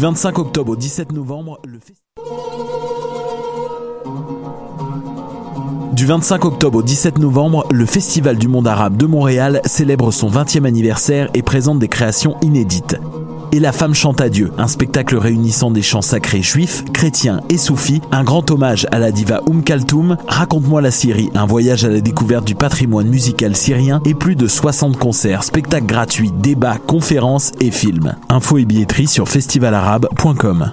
Du 25 octobre au 17 novembre, le Du 25 octobre au 17 novembre, le Festival du monde arabe de Montréal célèbre son 20e anniversaire et présente des créations inédites. Et la femme chante à Dieu, un spectacle réunissant des chants sacrés juifs, chrétiens et soufis, un grand hommage à la diva Oum Kaltoum, Raconte-moi la Syrie, un voyage à la découverte du patrimoine musical syrien et plus de 60 concerts, spectacles gratuits, débats, conférences et films. Info et billetterie sur festivalarabe.com.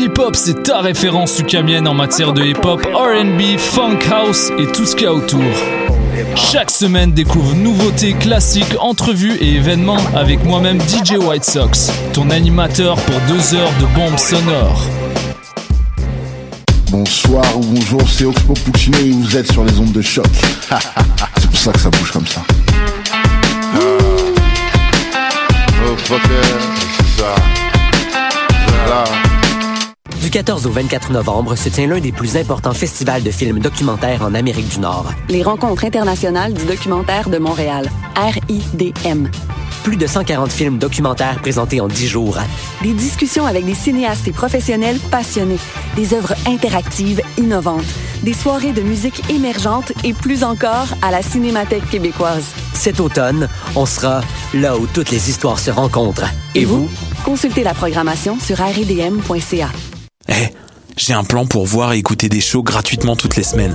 Hip-Hop, c'est ta référence ukamienne en matière de hip-hop, RB, funk house et tout ce qu'il y a autour. Chaque semaine, découvre nouveautés, classiques, entrevues et événements avec moi-même DJ White Sox, ton animateur pour deux heures de bombes sonores. Bonsoir ou bonjour, c'est Oxpo Puccino et vous êtes sur les ondes de choc. c'est pour ça que ça bouge comme ça. Du 14 au 24 novembre se tient l'un des plus importants festivals de films documentaires en Amérique du Nord. Les rencontres internationales du documentaire de Montréal, RIDM. Plus de 140 films documentaires présentés en 10 jours. Des discussions avec des cinéastes et professionnels passionnés. Des œuvres interactives innovantes. Des soirées de musique émergente et plus encore à la Cinémathèque québécoise. Cet automne, on sera là où toutes les histoires se rencontrent. Et, vous? Consultez la programmation sur rdm.ca. Eh, j'ai un plan pour voir et écouter des shows gratuitement toutes les semaines.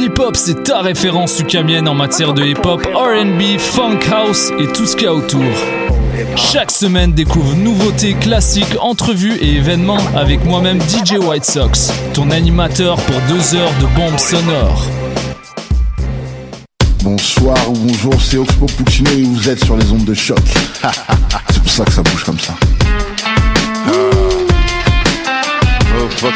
Hip-Hop, c'est ta référence ukamienne en matière de hip-hop, RB, funk house et tout ce qu'il y a autour. Chaque semaine, découvre nouveautés, classiques, entrevues et événements avec moi-même DJ White Sox, ton animateur pour deux heures de bombes sonores. Bonsoir ou bonjour, c'est Oxpo Puccino et vous êtes sur les ondes de choc. c'est pour ça que ça bouge comme ça. Oh, fuck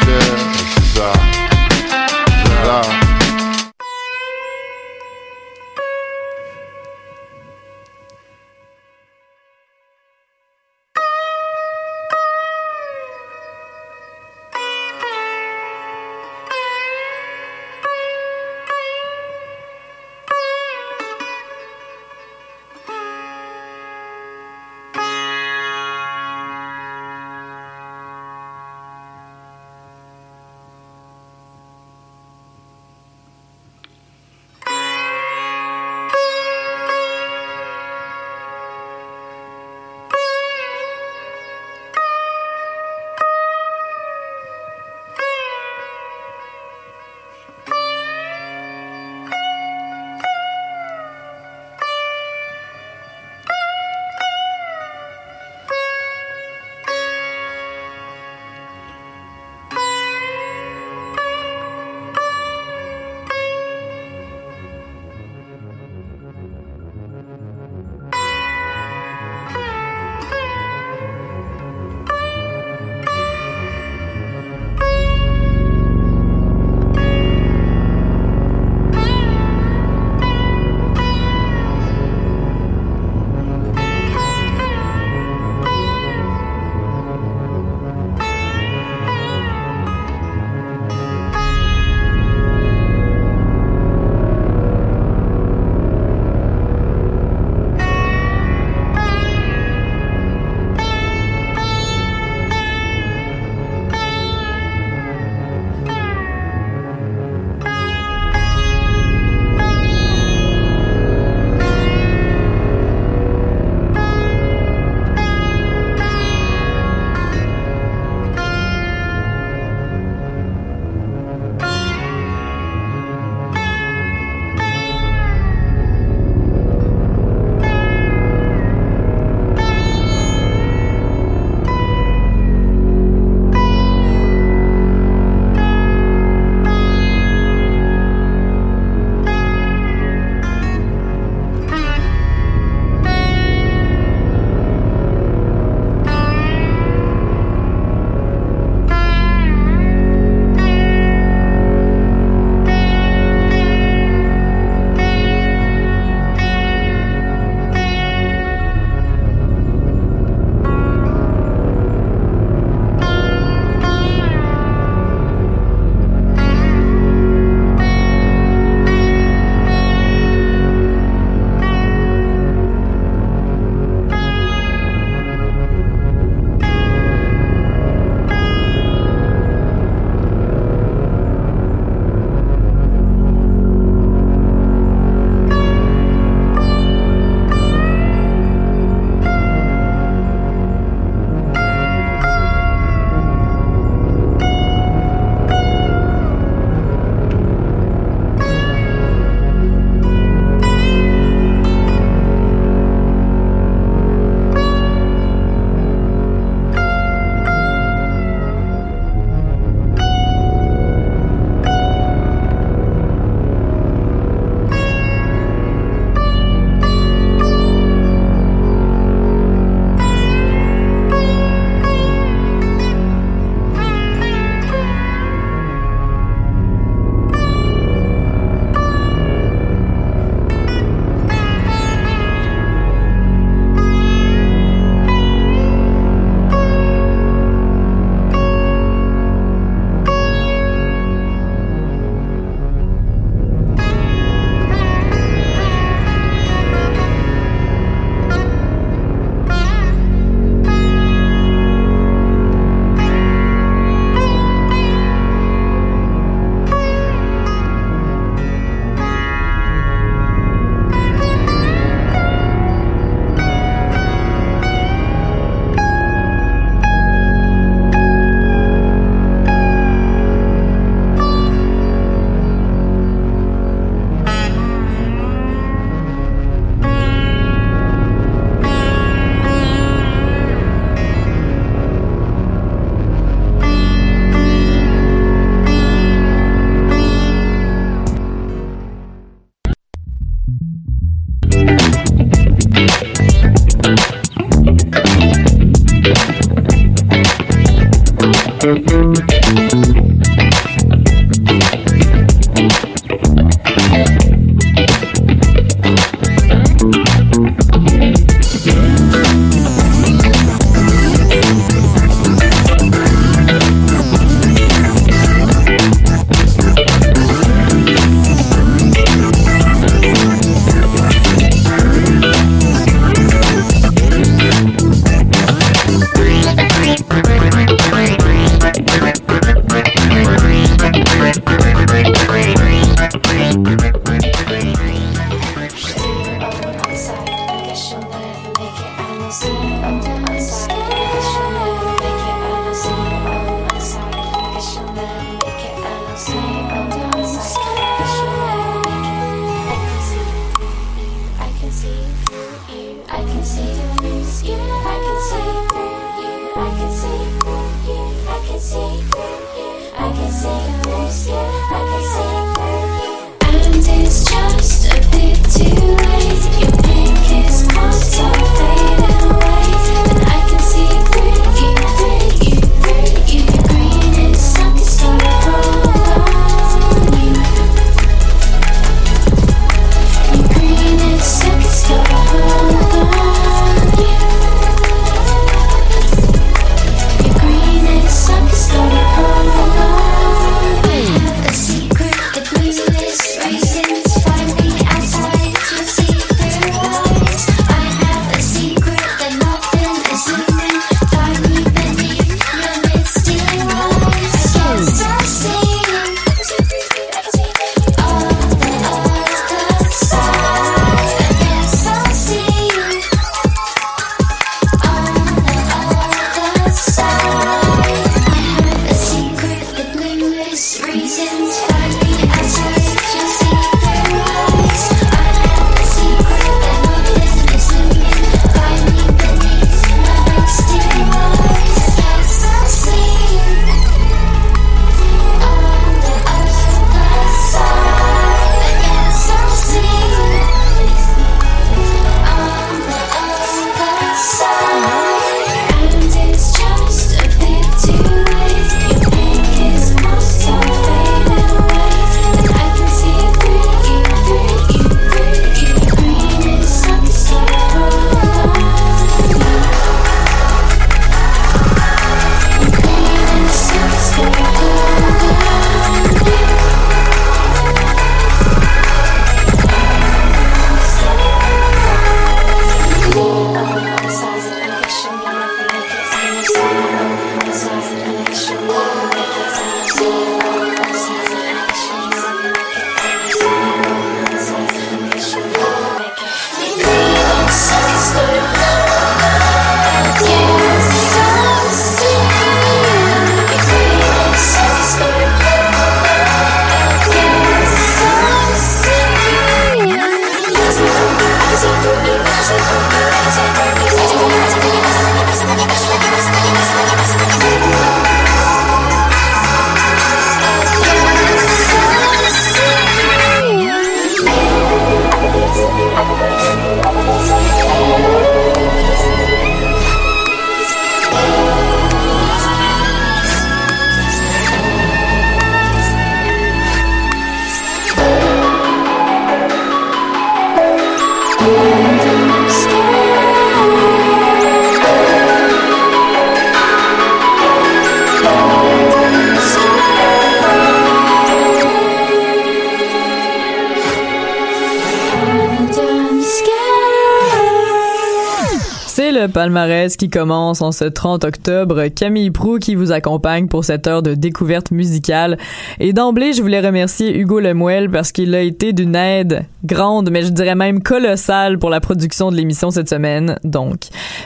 qui commence en ce 30 octobre. Camille Prou qui vous accompagne pour cette heure de découverte musicale. Et d'emblée, je voulais remercier Hugo Lemuel parce qu'il a été d'une aide grande, mais je dirais même colossale pour la production de l'émission cette semaine. Donc,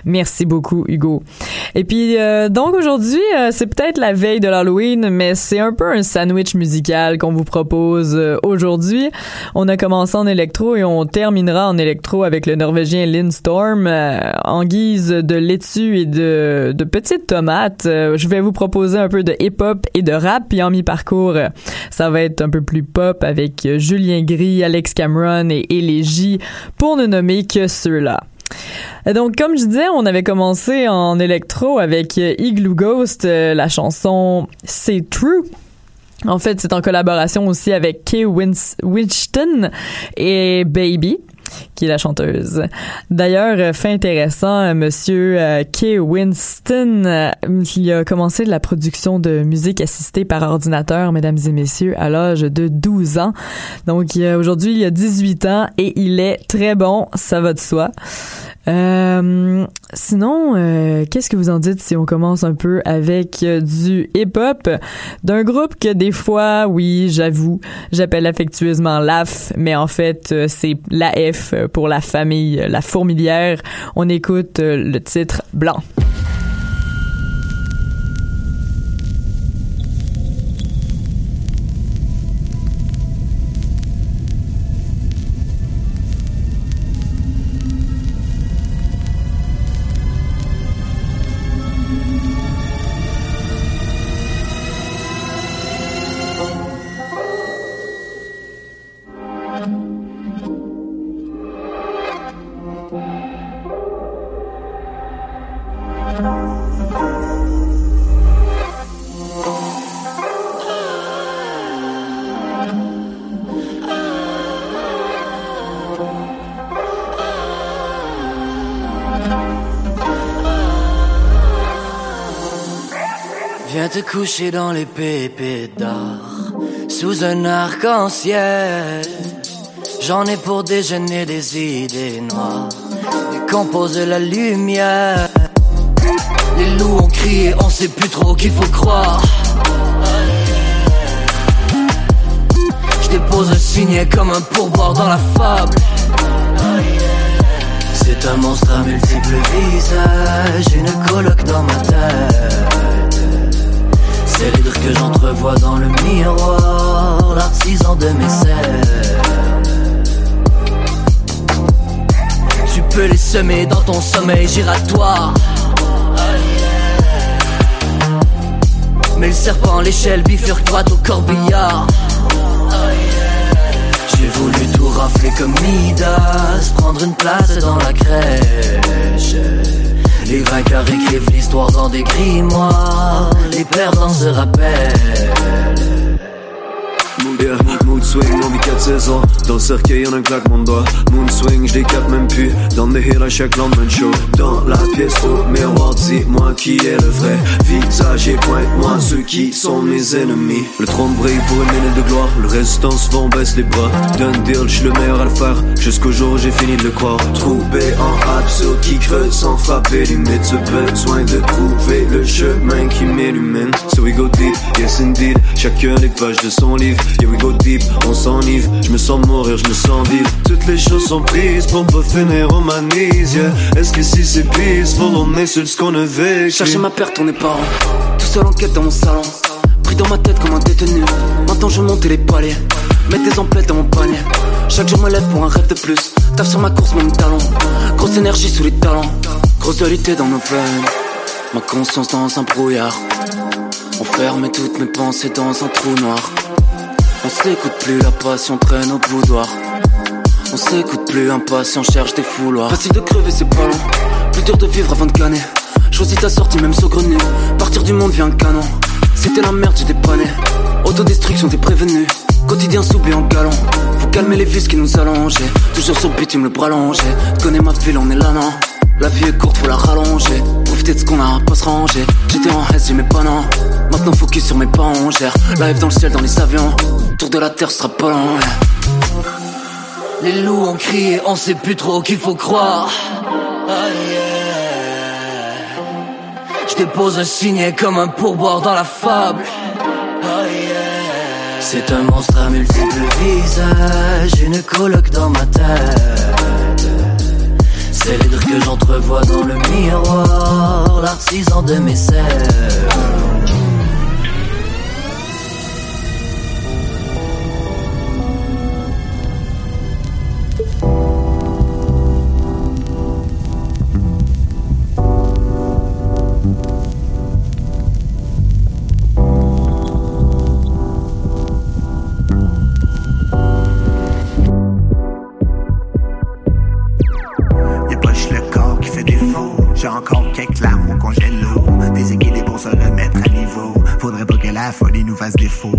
merci beaucoup, Hugo. Et puis, euh, donc aujourd'hui, euh, c'est peut-être la veille de l'Halloween, mais c'est un peu un sandwich musical qu'on vous propose euh, aujourd'hui. On a commencé en électro et on terminera en électro avec le Norvégien Lynn Storm en guise de laitue et de, de petites tomates. je vais vous proposer un peu de hip-hop et de rap, puis en mi-parcours, ça va être un peu plus pop avec Julien Gris, Alex Cameron et Élégie, pour ne nommer que ceux-là. Donc, comme je disais, on avait commencé en électro avec Igloo Ghost, la chanson C'est True. En fait, c'est en collaboration aussi avec Kay Winston et Baby qui est la chanteuse. D'ailleurs, fait intéressant, monsieur euh, Kay Winston, euh, il a commencé la production de musique assistée par ordinateur, mesdames et messieurs, à l'âge de 12 ans. Donc aujourd'hui, il a 18 ans et il est très bon, ça va de soi. Euh, sinon, euh, qu'est-ce que vous en dites si on commence un peu avec euh, du hip-hop? D'un groupe que des fois, oui, j'avoue, j'appelle affectueusement LAF, mais en fait, c'est la F pour la famille, la fourmilière. On écoute le titre Blanc. Te coucher dans les pépites d'or, sous un arc-en-ciel. J'en ai pour déjeuner des idées noires, décomposer la lumière. Les loups ont crié, on sait plus trop qu'il faut croire. Je dépose un signet comme un pourboire dans la fable. C'est un monstre à multiples visages, une coloc dans ma tête. C'est l'hydre que j'entrevois dans le miroir, l'artisan de mes cernes. Tu peux les semer dans ton sommeil giratoire. Mais le serpent, l'échelle bifurque-toi au corbillard. J'ai voulu tout rafler comme Midas, prendre une place dans la crèche. Les vainqueurs écrivent l'histoire dans des grimoires, les perdants se rappellent. Mood swing, on vit 4 saisons. Dans le cercueil, en un claquement de doigts. Moon swing, je décape même plus. Dans des hills à chaque lendemain show Dans la pièce au miroir, dis-moi qui est le vrai Visage et pointe-moi ceux qui sont mes ennemis. Le trône brille pour une minute de gloire. Le restant souvent baisse les bras. D'un deal, je le meilleur à le faire Jusqu'au jour où j'ai fini de le croire. Trouvé en absurde qui creuse sans frapper limite Ce besoin de trouver le chemin qui m'illumine. So we go deep, yes indeed. Chacun les pages de son livre we go deep, on s'enivre. Je me sens mourir, je me sens vivre. Toutes les choses sont prises pour pas finir manise yeah. Est-ce que si c'est peaceful, on est sur ce qu'on a vécu? Chercher ma perte, on n'est pas Tout seul en quête dans mon salon. Pris dans ma tête comme un détenu. Maintenant je monte les paliers. Mets des emplettes dans mon panier. Chaque jour me lève pour un rêve de plus. Taf sur ma course, mon talon Grosse énergie sous les talons Grosse dualité dans nos veines. Ma conscience dans un brouillard. On ferme toutes mes pensées dans un trou noir on s'écoute plus, la passion traîne au boudoir. On s'écoute plus, impatient, cherche des fouloirs. Facile de crever, c'est pas long. Plus dur de vivre avant de gagner. Choisis ta sortie, même saugrenu. Partir du monde vient un canon. C'était la merde, j'ai dépanné. Autodestruction, t'es prévenu. Quotidien soubi en galon. Faut calmer les vis qui nous allongent. Toujours sur le bitume, le bras. Connais ma ville, on est là, non. La vie est courte, faut la rallonger. Profiter de ce qu'on a, pas se ranger. J'étais en S, j'aimais pas non. Maintenant focus sur mes pas, on gère. Live dans le ciel, dans les avions. Tour de la terre sera pas long. Les loups ont crié, on sait plus trop qu'il faut croire. Je dépose un signet comme un pourboire dans la fable. C'est un monstre à multiples visages, une coloc dans ma tête. C'est l'hydre que j'entrevois dans le miroir, l'artisan de mes cerfs. La folie nous fasse défaut.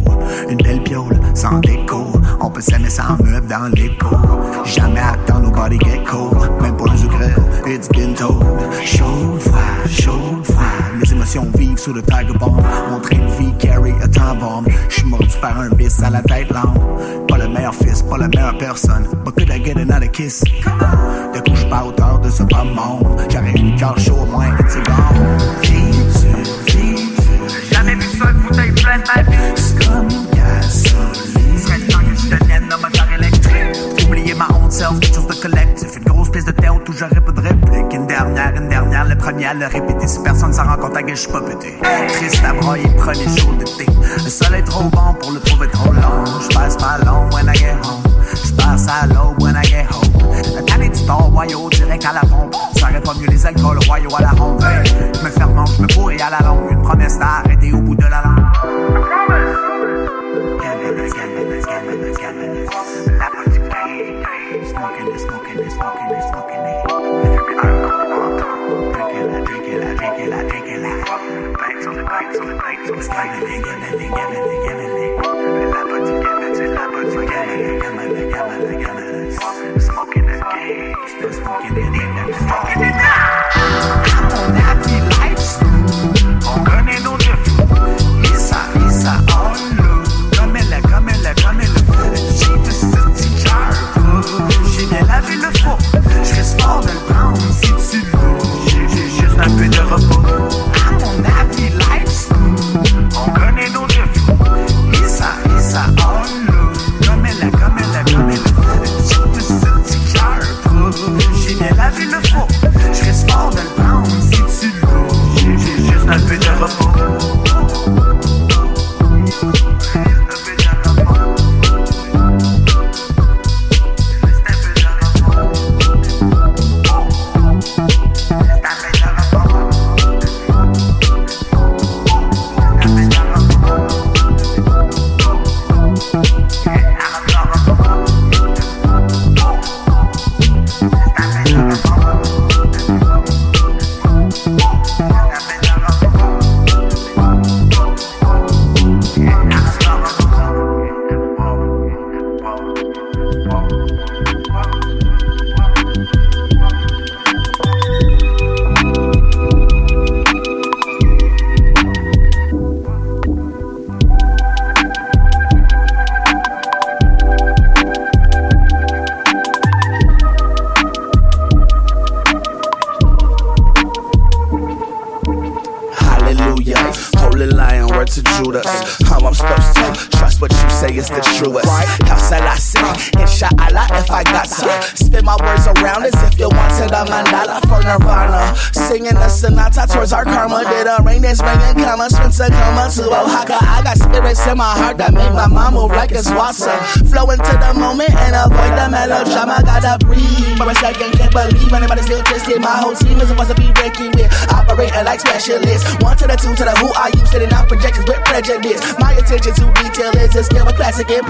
Une belle piole, sans déco. On peut s'aimer sans meuble dans l'écho. Jamais attendre nobody get cold. Même pour le secret, it's been told. Chaud, froid, chaud, froid. Les émotions vivent sous le tiger bomb. Mon train de vie carry a time bomb. J'suis mordu par un bis à la tête lente. Pas le meilleur fils, pas la meilleure personne. But could I get another kiss? De couche pas hauteur de ce bas monde. J'aurais une cœur chaud au moins, it's gone. C'est comme temps que je un moteur électrique. Ma honte self, quelque chose de collectif. Une grosse pièce de théâtre où j'aurais pas de réplique. Une dernière, une dernière, le premier à le répéter. Si personne s'en rend compte, à je suis pas pété. Triste à broyer, prenez chaud d'été. Le soleil est trop bon pour le trouver trop long. Je passe pas long when I get home. Je passe à l'eau when I get home. La tannée du store, royaux, direct à la pompe. Ça aurait pas mieux les alcools royaux à la ronde. Me ferme, je me pourris à la longue. Une promesse d'arrêter au bout de la langue. like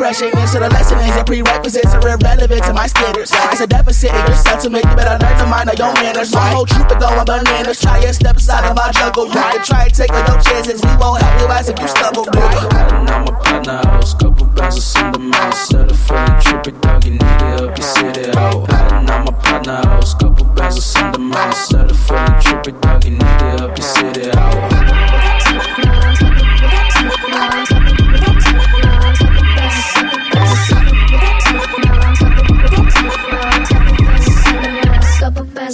impression. And so the lesson is your prerequisites are irrelevant to my standards. It's a deficit in your sentiment. You better learn to mind your manners. My whole troop is going bananas. Try and step aside of my jungle. You can try and take no chances. We won't help you as if you stumble. On my partner house, couple bands of Sunday mouse. Set a feeling trippy dog, you need to help you sit it out. On my partner house, couple bands of Sunday mouse. Set a feeling trippy dog, you need to help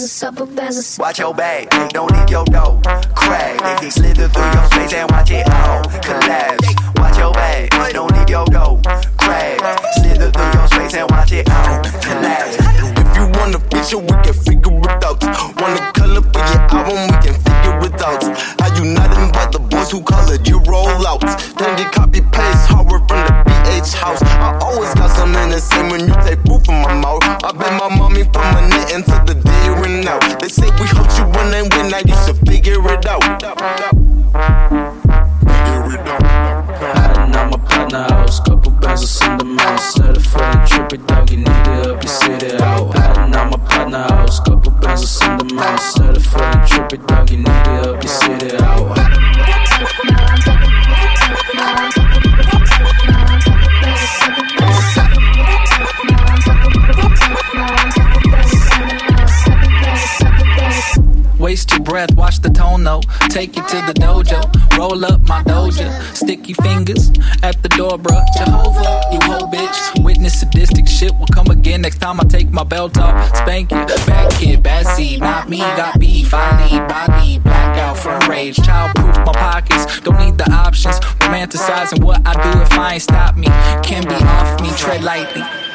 you sit it out. Watch your back, they don't leave your door. Crack, they can slither through your face and watch it all collapse. Watch your back, don't leave your door. Crack, slither through your face and watch it all collapse. If you want a picture, we can figure it out. Want a color for your album, we can figure it out. How you nothing but the boys who call it you roll out. Then you copy paste horror from the BH house. I always got some in the same when you take food from my mouth. I bet my mommy from a net into the day and out. They say we know. Take it to the dojo, roll up my doja. Sticky fingers at the door, bruh. Jehovah, you whole bitch. Witness sadistic shit will come again next time I take my belt off. Spank it, bad kid, bad seed, not me. Got beef, I need body, blackout from rage. Childproof my pockets, don't need the options. Romanticizing what I do if I ain't stop me. Can be off me, tread lightly.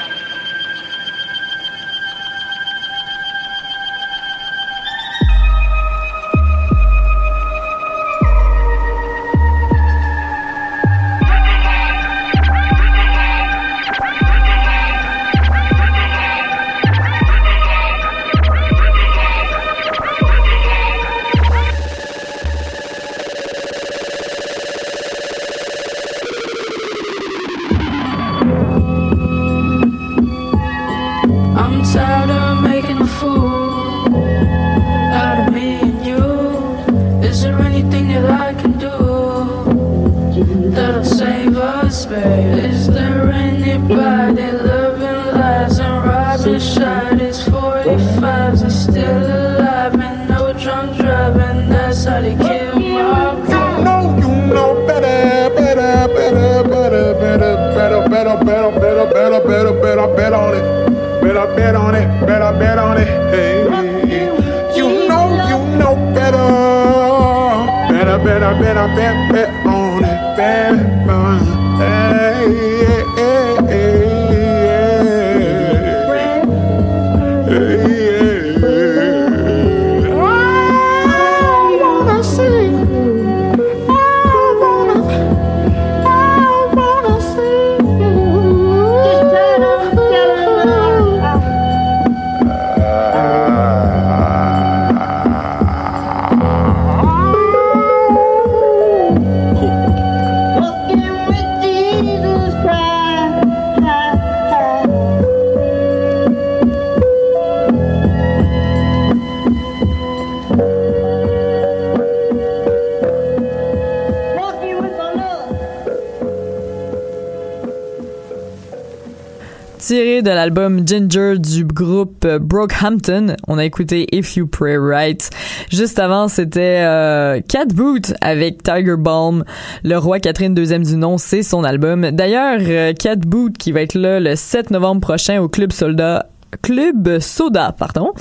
Tiré de l'album Ginger du groupe Brockhampton, on a écouté If You Pray Right. Juste avant, c'était euh, Cat Boot avec Tiger Balm. Le roi Catherine II du nom, c'est son album. D'ailleurs, euh, Cat Boot qui va être là le 7 novembre prochain au Club Soldat Club Soda, pardon,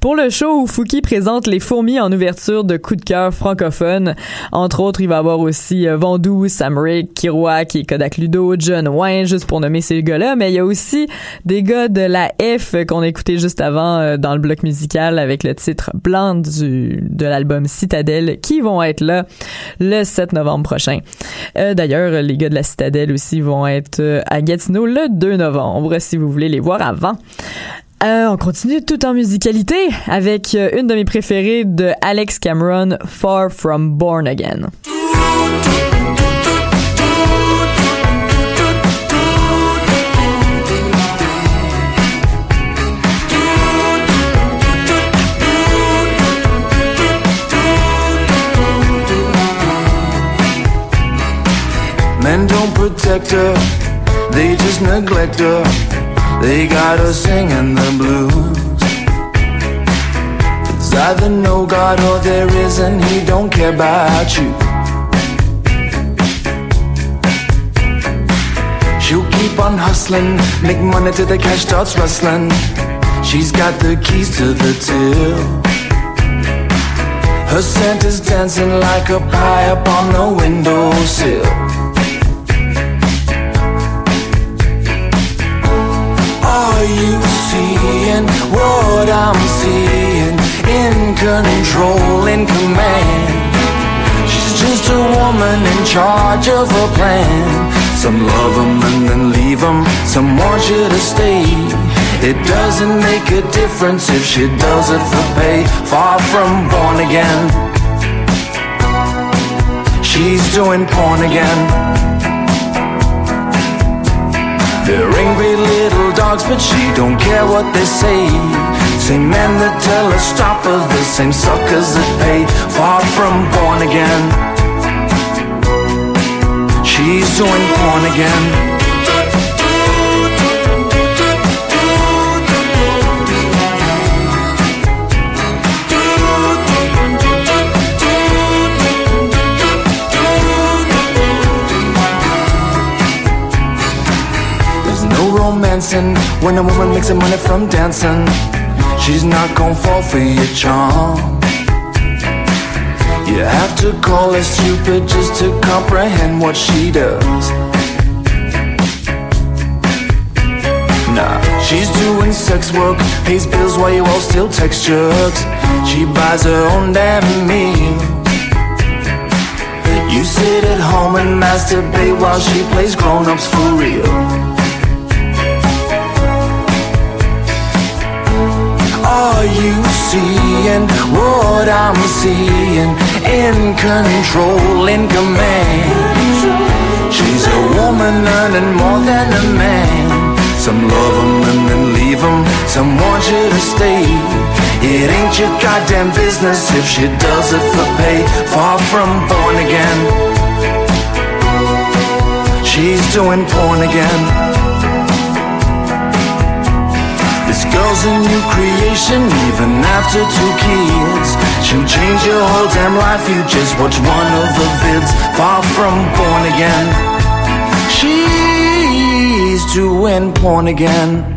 pour le show où Fouki présente les fourmis en ouverture de coup de cœur francophone. Entre autres, il va avoir aussi euh, Vandou, Sam Rick, Kiroak et Kodak Ludo, John Wayne, juste pour nommer ces gars-là, mais il y a aussi des gars de la F qu'on a écouté juste avant euh, dans le bloc musical avec le titre Blanc du, de l'album Citadelle qui vont être là le 7 novembre prochain. Euh, D'ailleurs, les gars de la Citadelle aussi vont être à Gatineau le 2 novembre si vous voulez les voir avant. Euh, on continue tout en musicalité avec euh, une de mes préférées de Alex Cameron, Far From Born Again. Men don't protect her, they just neglect her. They got her singing the blues. It's either no God or there isn't, he don't care about you. She'll keep on hustling, make money till the cash starts rustling. She's got the keys to the till. Her scent is dancing like a pie up on the windowsill. You seeing what I'm seeing? In control, in command. She's just a woman in charge of a plan. Some love love 'em and then leave leave 'em. Some want you to stay. It doesn't make a difference if she does it for pay. Far from born again. She's doing porn again. They're angry little dogs, but she don't care what they say. Same men that tell her stop are the same suckers that pay. Far from born again. She's doing porn again. Dancing. When a woman makes her money from dancing, she's not gonna fall for your charm. You have to call her stupid just to comprehend what she does. Nah, she's doing sex work, pays bills while you all still text jerks. She buys her own damn meal. You sit at home and masturbate while she plays grown-ups for real. Are you seeing what I'm seeing? In control, in command. She's a woman earning more than a man. Some love 'em and then leave 'em. Some want you to stay. It ain't your goddamn business if she does it for pay. Far from born again. She's doing porn again. This girl's a new creation, even after two kids. She'll change your whole damn life. You just watch one of the vids. Far from born again. She's doing porn again.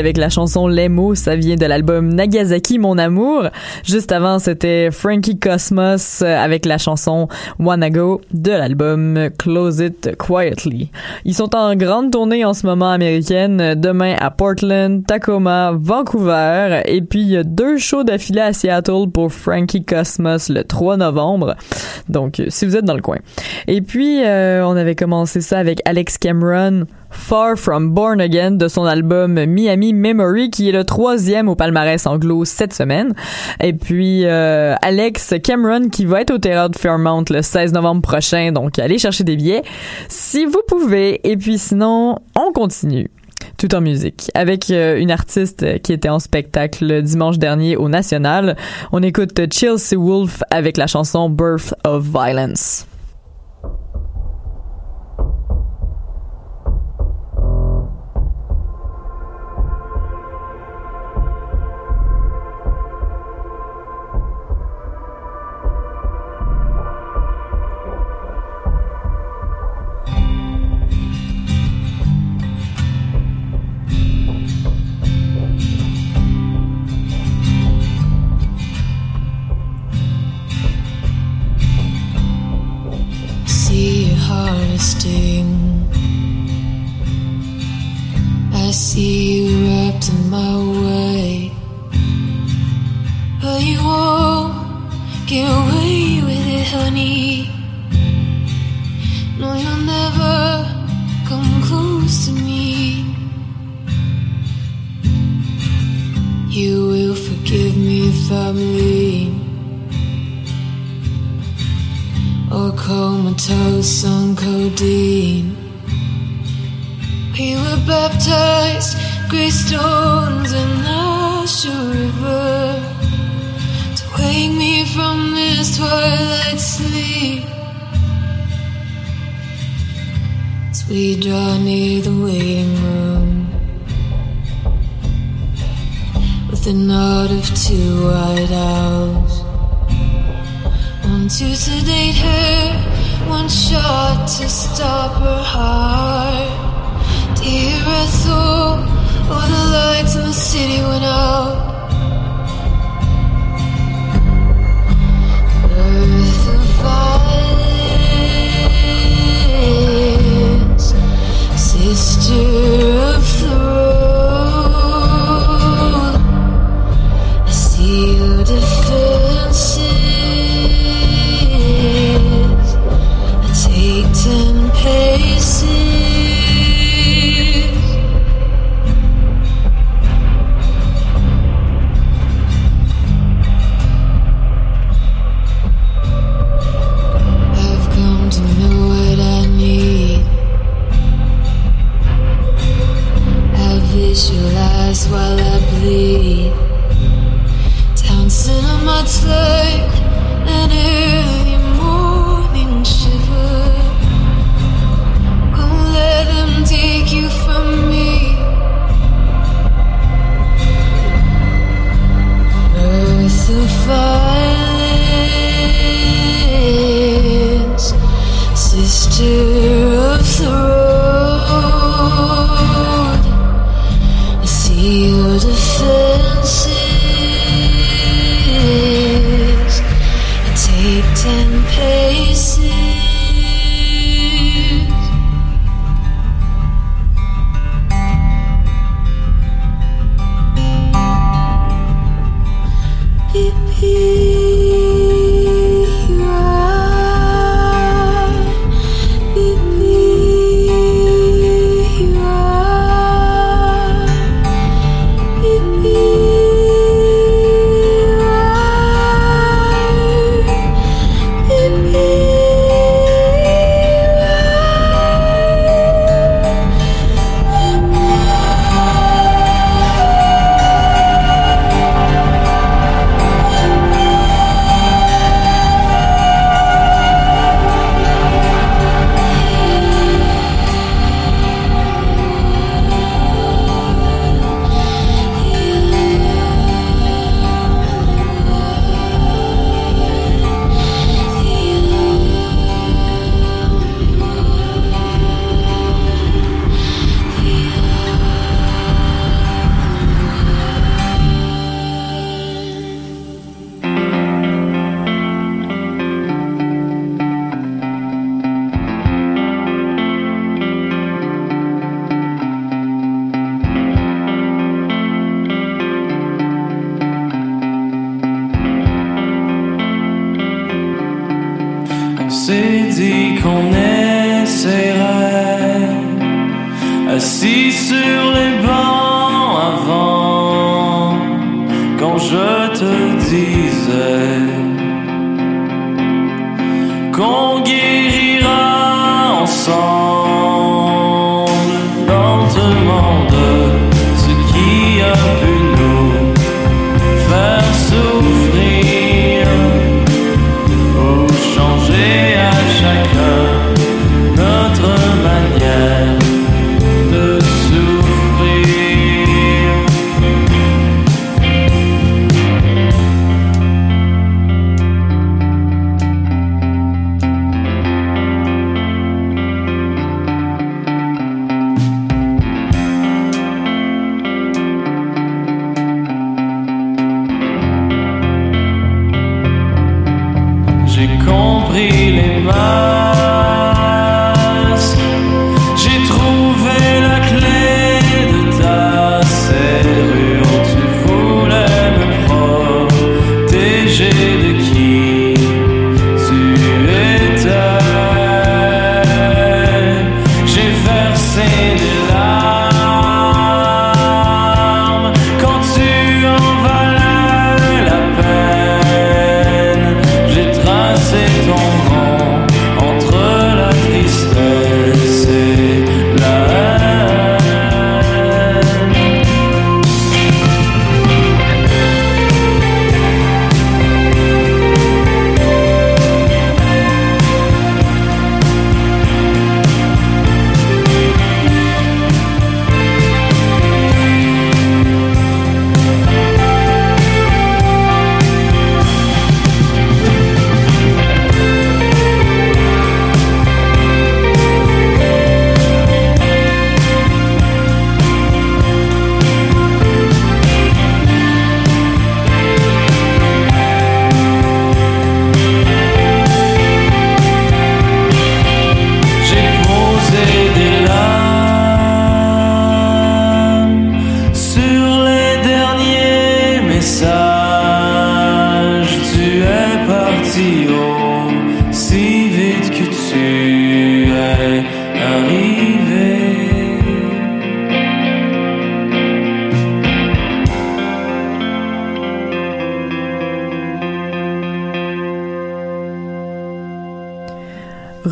Avec la chanson Les mots, ça vient de l'album Nagasaki mon amour. Juste avant, c'était Frankie Cosmos avec la chanson Wanna Go de l'album Close It Quietly. Ils sont en grande tournée en ce moment américaine, demain à Portland, Tacoma, Vancouver et puis deux shows d'affilée à Seattle pour Frankie Cosmos le 3 novembre. Donc si vous êtes dans le coin. Et puis euh, on avait commencé ça avec Alex Cameron Far From Born Again de son album Miami Memory qui est le troisième au palmarès anglo cette semaine. Et puis euh, Alex Cameron qui va être au Théâtre Fairmount le 16 novembre prochain. Donc allez chercher des billets si vous pouvez. Et puis sinon, on continue tout en musique, avec euh, une artiste qui était en spectacle dimanche dernier au National. On écoute Chelsea Wolf avec la chanson Birth of Violence. Harvesting. I see you wrapped in my way. But you won't get away with it, honey. No, you'll never come close to me. You will forgive me if I'm late. Or comatose on codeine. We were baptized, gray stones in the river to wake me from this twilight sleep. As we draw near the waiting room with the nod of two white owls. To sedate her, one shot to stop her heart. Dear, I all the lights in the city went out.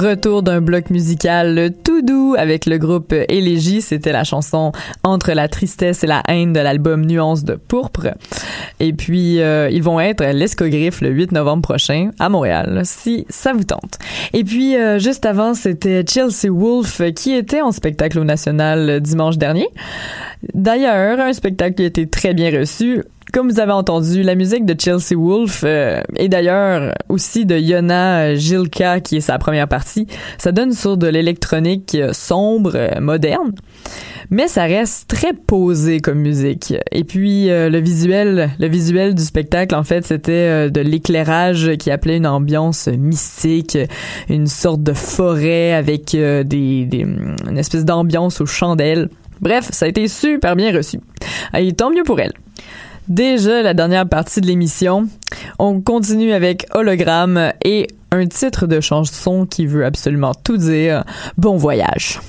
Retour d'un bloc musical tout doux avec le groupe Élégie. C'était la chanson Entre la tristesse et la haine de l'album Nuances de pourpre. Et puis, euh, ils vont être l'Escogriffe le 8 novembre prochain à Montréal, si ça vous tente. Et puis, euh, juste avant, c'était Chelsea Wolf qui était en spectacle au National dimanche dernier. D'ailleurs, un spectacle qui a été très bien reçu. Comme vous avez entendu, la musique de Chelsea Wolf euh, et d'ailleurs aussi de Yona Gilka qui est sa première partie, ça donne sur de l'électronique euh, sombre, euh, moderne, mais ça reste très posé comme musique. Et puis euh, le visuel, le visuel du spectacle en fait, c'était euh, de l'éclairage qui appelait une ambiance mystique, une sorte de forêt avec euh, des, des une espèce d'ambiance aux chandelles. Bref, ça a été super bien reçu. Et tant mieux pour elle. Déjà la dernière partie de l'émission, on continue avec Hologramme et un titre de chanson qui veut absolument tout dire. Bon voyage.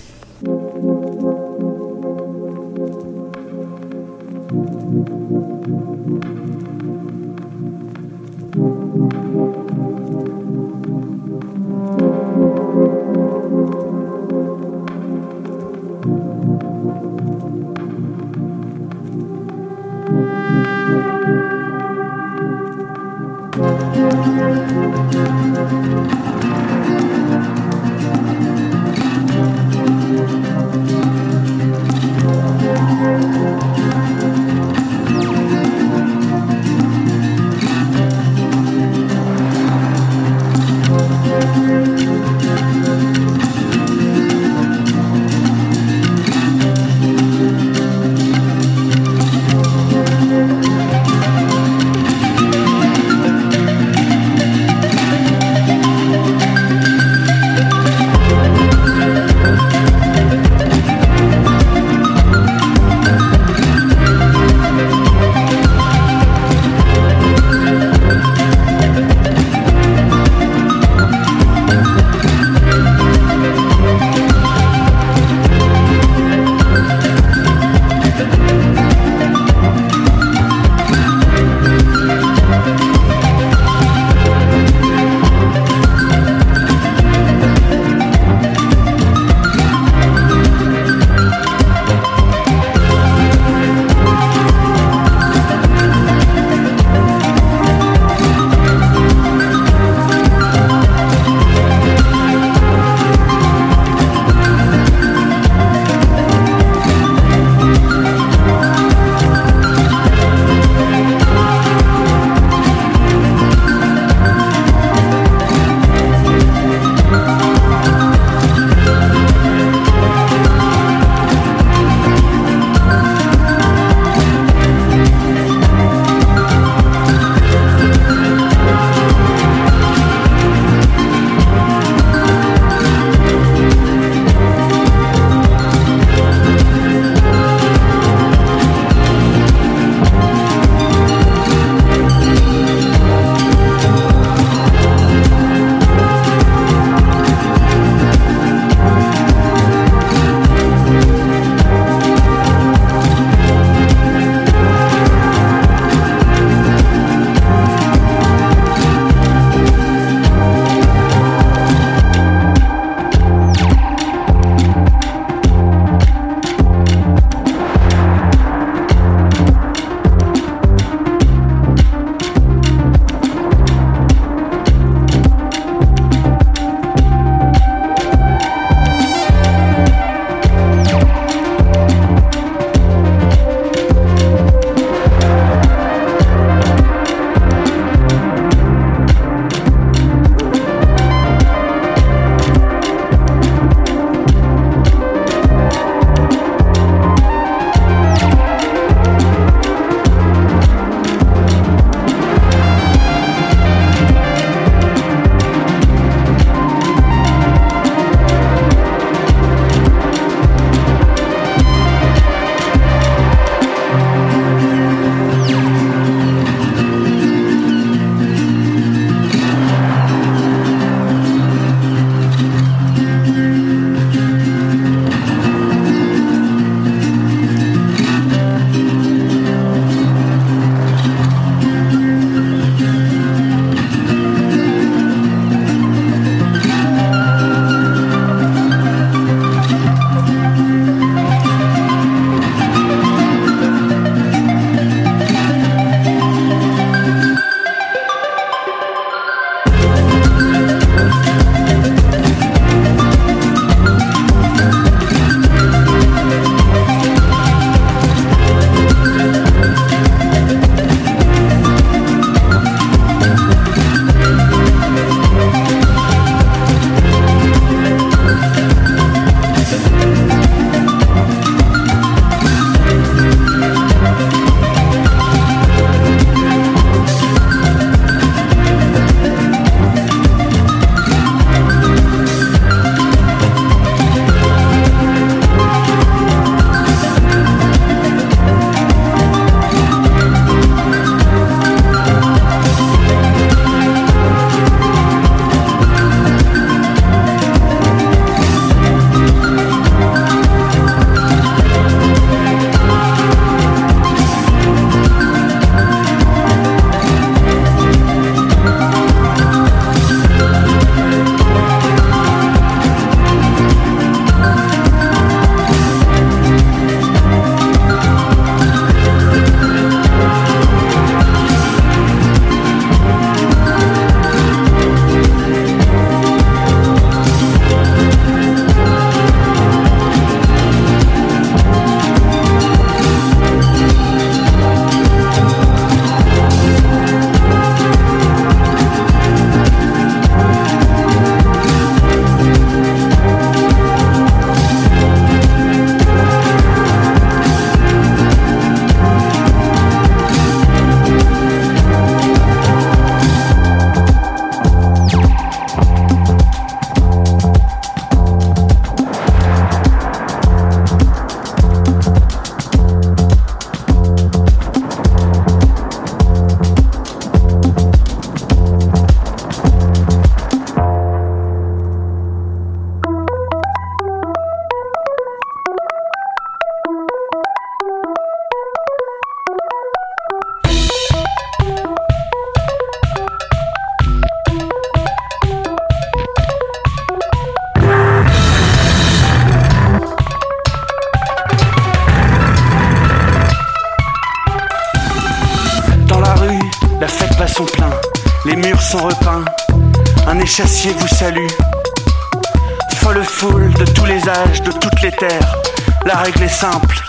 Simple.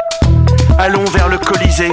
Allons vers le Colisée.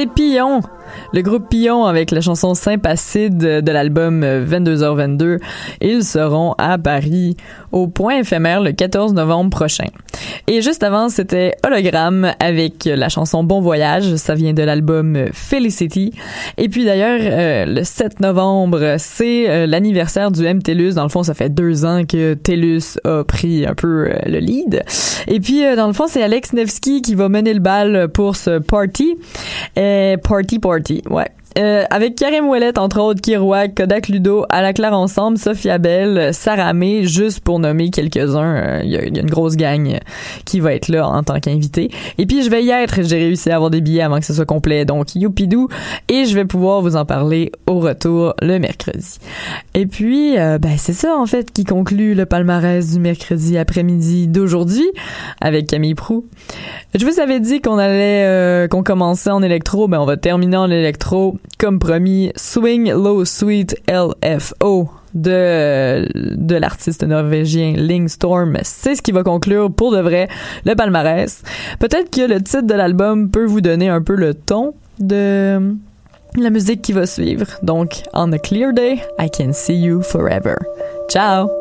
C'est Pillon. Le groupe Pillon avec la chanson Sympacide de l'album 22h22. Ils seront à Paris au point éphémère le 14 novembre prochain. Et juste avant, c'était Hologramme avec la chanson Bon Voyage. Ça vient de l'album Felicity. Et puis d'ailleurs, euh, le 7 novembre, c'est euh, l'anniversaire du MTELUS. Dans le fond, ça fait deux ans que TELUS a pris un peu euh, le lead. Et puis, euh, dans le fond, c'est Alex Nevsky qui va mener le bal pour ce party. Party Party, ouais. Euh, avec Karim Ouellet, entre autres, Kirouac, Kodak Ludo, à la Claire Ensemble, Sophia Bell, Sarah May, juste pour nommer quelques-uns. Euh, Il y, a- une grosse gang euh, qui va être là en tant qu'invité. Et puis, je vais y être. J'ai réussi à avoir des billets avant que ce soit complet. Donc, youpidou. Et je vais pouvoir vous en parler au retour le mercredi. Et puis, euh, ben, c'est ça, en fait, qui conclut le palmarès du mercredi après-midi d'aujourd'hui avec Camille Prou. Je vous avais dit qu'on allait, qu'on commençait en électro, ben on va terminer en électro comme promis. Swing Low Sweet LFO de de l'artiste norvégien Ling Storm. C'est ce qui va conclure pour de vrai le palmarès. Peut-être que le titre de l'album peut vous donner un peu le ton de la musique qui va suivre. Donc, on a clear day, I can see you forever. Ciao.